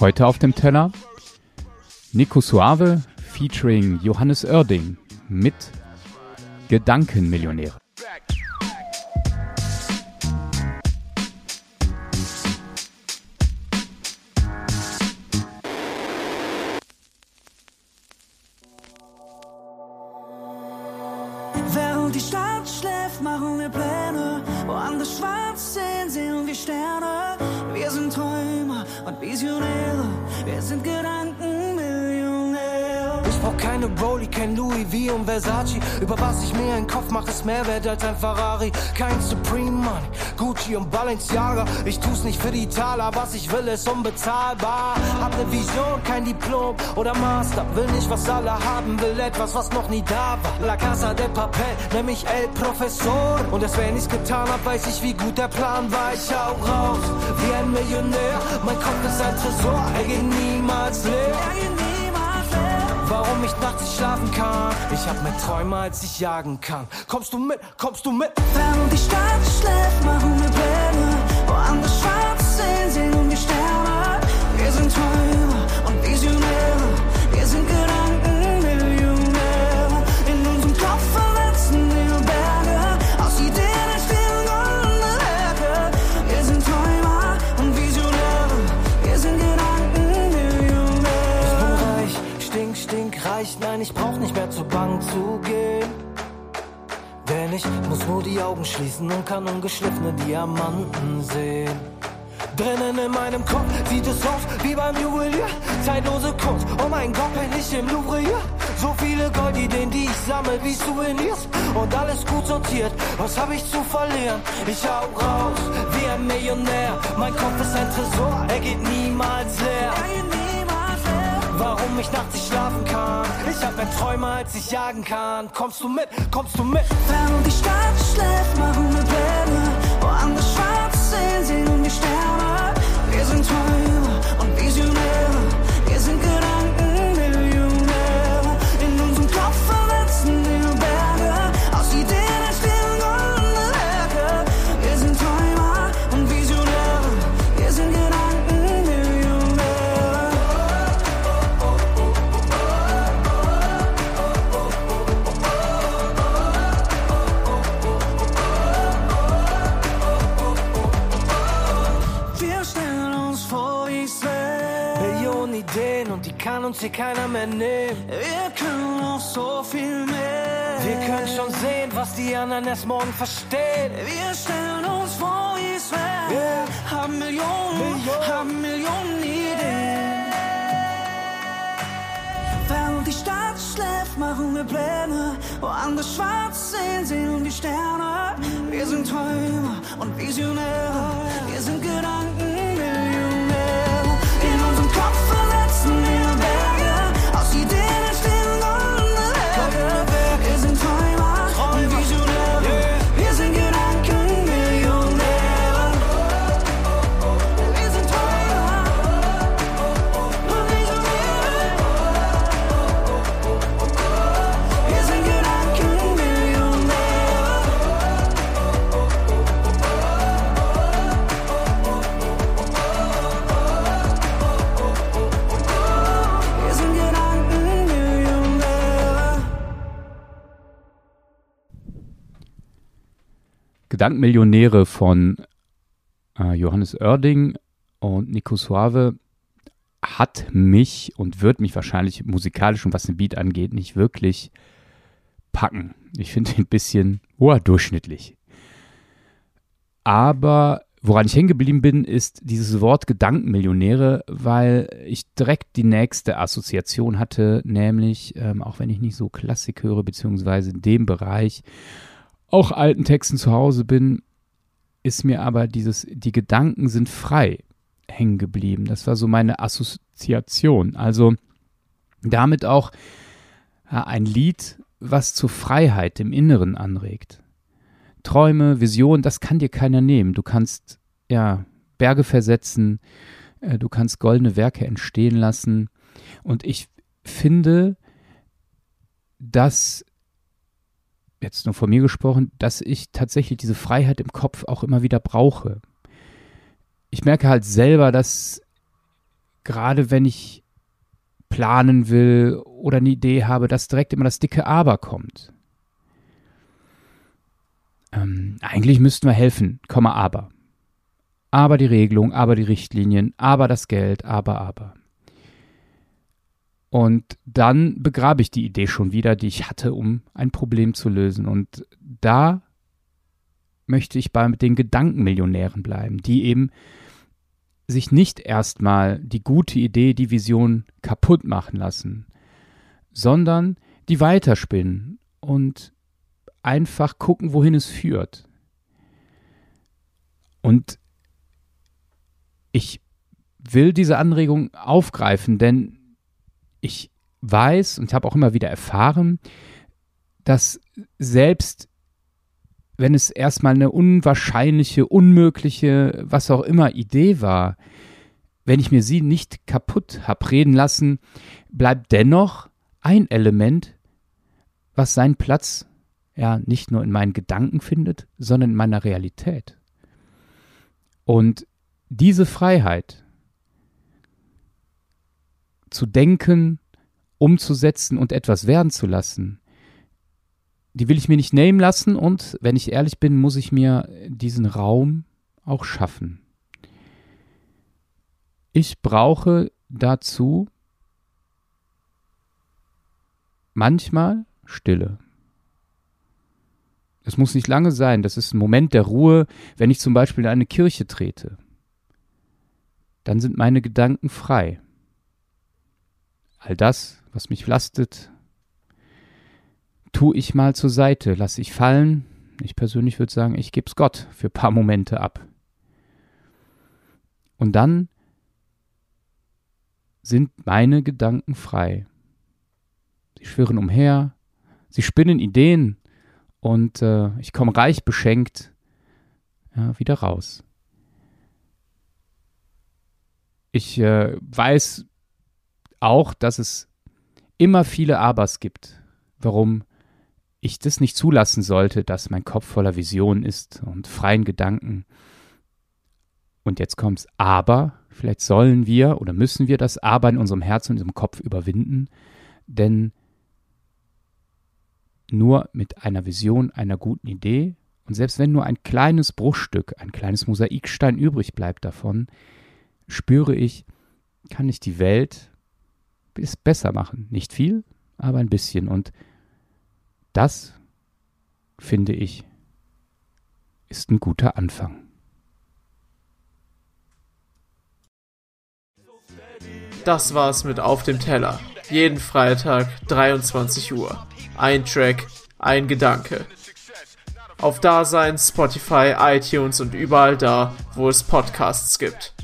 Heute auf dem Teller Nico Suave featuring Johannes Oerding mit Gedankenmillionäre. Wir Sterne. Wir sind Träumer und Visionäre. Wir sind Gedankenmillionäre. Brauch keine Rollie, kein Louis V und Versace. Über was ich mir einen Kopf mache, ist mehr wert als ein Ferrari. Kein Supreme Money, Gucci und Balenciaga. Ich tu's nicht für die Taler, was ich will, ist unbezahlbar. Hab ne Vision, kein Diplom oder Master. Will nicht, was alle haben, will etwas, was noch nie da war. La Casa de Papel, nenn mich El Professor. Und erst wenn ich's getan hab, weiß ich, wie gut der Plan war. Ich hau raus, wie ein Millionär. Mein Kopf ist ein Tresor, er geht niemals leer. Warum ich nachts nicht schlafen kann? Ich hab mehr Träume, als ich jagen kann. Kommst du mit? Kommst du mit? Während die Stadt schläft, machen wir Pläne. Woanders schwarz reich. Nein, ich brauch nicht mehr zur Bank zu gehen. Denn ich muss nur die Augen schließen und kann ungeschliffene Diamanten sehen. Drinnen in meinem Kopf sieht es aus wie beim Juwelier. Zeitlose Kunst, oh mein Gott, bin ich im Louvre hier. So viele Goldideen, die ich sammle wie Souvenirs. Und alles gut sortiert, was hab ich zu verlieren? Ich hau raus wie ein Millionär. Mein Kopf ist ein Tresor, er geht niemals leer. Warum ich nachts nicht schlafen kann? Träume, als ich jagen kann. Kommst du mit? Kommst du mit? Während die Stadt schläft, machen wir Pläne. Woanders schwarz kann uns hier keiner mehr nehmen. Wir können noch so viel mehr. Wir können schon sehen, was die anderen erst morgen verstehen. Wir stellen uns vor, wie es wäre. Yeah. Haben Millionen, Millionen. haben Millionen Ideen. Während die Stadt schläft, machen wir Pläne. Woanders schwarz sehen, sehen wir Sterne. Wir sind Träumer und Visionäre. Wir sind Gedankenmillionäre. Gedankenmillionäre von äh, Johannes Oerding und Nico Suave hat mich und wird mich wahrscheinlich musikalisch und was den Beat angeht nicht wirklich packen. Ich finde ihn ein bisschen oh, durchschnittlich. Aber woran ich hängen geblieben bin, ist dieses Wort Gedankenmillionäre, weil ich direkt die nächste Assoziation hatte, nämlich, ähm, auch wenn ich nicht so Klassik höre, beziehungsweise in dem Bereich auch alten Texten zu Hause bin, ist mir aber dieses, die Gedanken sind frei hängen geblieben. Das war so meine Assoziation. Also damit auch ja, ein Lied, was zur Freiheit im Inneren anregt. Träume, Visionen, das kann dir keiner nehmen. Du kannst ja Berge versetzen, äh, du kannst goldene Werke entstehen lassen. Und ich finde, dass jetzt nur von mir gesprochen, dass ich tatsächlich diese Freiheit im Kopf auch immer wieder brauche. Ich merke halt selber, dass gerade wenn ich planen will oder eine Idee habe, dass direkt immer das dicke Aber kommt. Ähm, eigentlich müssten wir helfen, Komma aber. Aber die Regelung, aber die Richtlinien, aber das Geld, aber, aber. Und dann begrabe ich die Idee schon wieder, die ich hatte, um ein Problem zu lösen. Und da möchte ich bei den Gedankenmillionären bleiben, die eben sich nicht erstmal die gute Idee, die Vision kaputt machen lassen, sondern die weiterspinnen und einfach gucken, wohin es führt. Und ich will diese Anregung aufgreifen, denn ich weiß und habe auch immer wieder erfahren, dass selbst wenn es erstmal eine unwahrscheinliche, unmögliche, was auch immer Idee war, wenn ich mir sie nicht kaputt habe reden lassen, bleibt dennoch ein Element, was seinen Platz ja nicht nur in meinen Gedanken findet, sondern in meiner Realität. Und diese Freiheit zu denken, umzusetzen und etwas werden zu lassen, die will ich mir nicht nehmen lassen und wenn ich ehrlich bin, muss ich mir diesen Raum auch schaffen. Ich brauche dazu manchmal Stille. Es muss nicht lange sein, das ist ein Moment der Ruhe, wenn ich zum Beispiel in eine Kirche trete. Dann sind meine Gedanken frei. All das, was mich lastet, tue ich mal zur Seite, lasse ich fallen. Ich persönlich würde sagen, ich gebe es Gott für ein paar Momente ab. Und dann sind meine Gedanken frei. Sie schwirren umher, sie spinnen Ideen und äh, ich komme reich beschenkt ja, wieder raus. Ich äh, weiß auch, dass es immer viele Abers gibt, warum ich das nicht zulassen sollte, dass mein Kopf voller Visionen ist und freien Gedanken. Und jetzt kommt's, aber vielleicht sollen wir oder müssen wir das Aber in unserem Herzen und unserem Kopf überwinden, denn nur mit einer Vision, einer guten Idee und selbst wenn nur ein kleines Bruchstück, ein kleines Mosaikstein übrig bleibt davon, spüre ich, kann ich die Welt besser machen. Nicht viel, aber ein bisschen. Und das, finde ich, ist ein guter Anfang. Das war's mit Auf dem Teller. Jeden Freitag 23 Uhr. Ein Track, ein Gedanke. Auf Dasein, Spotify, iTunes und überall da, wo es Podcasts gibt.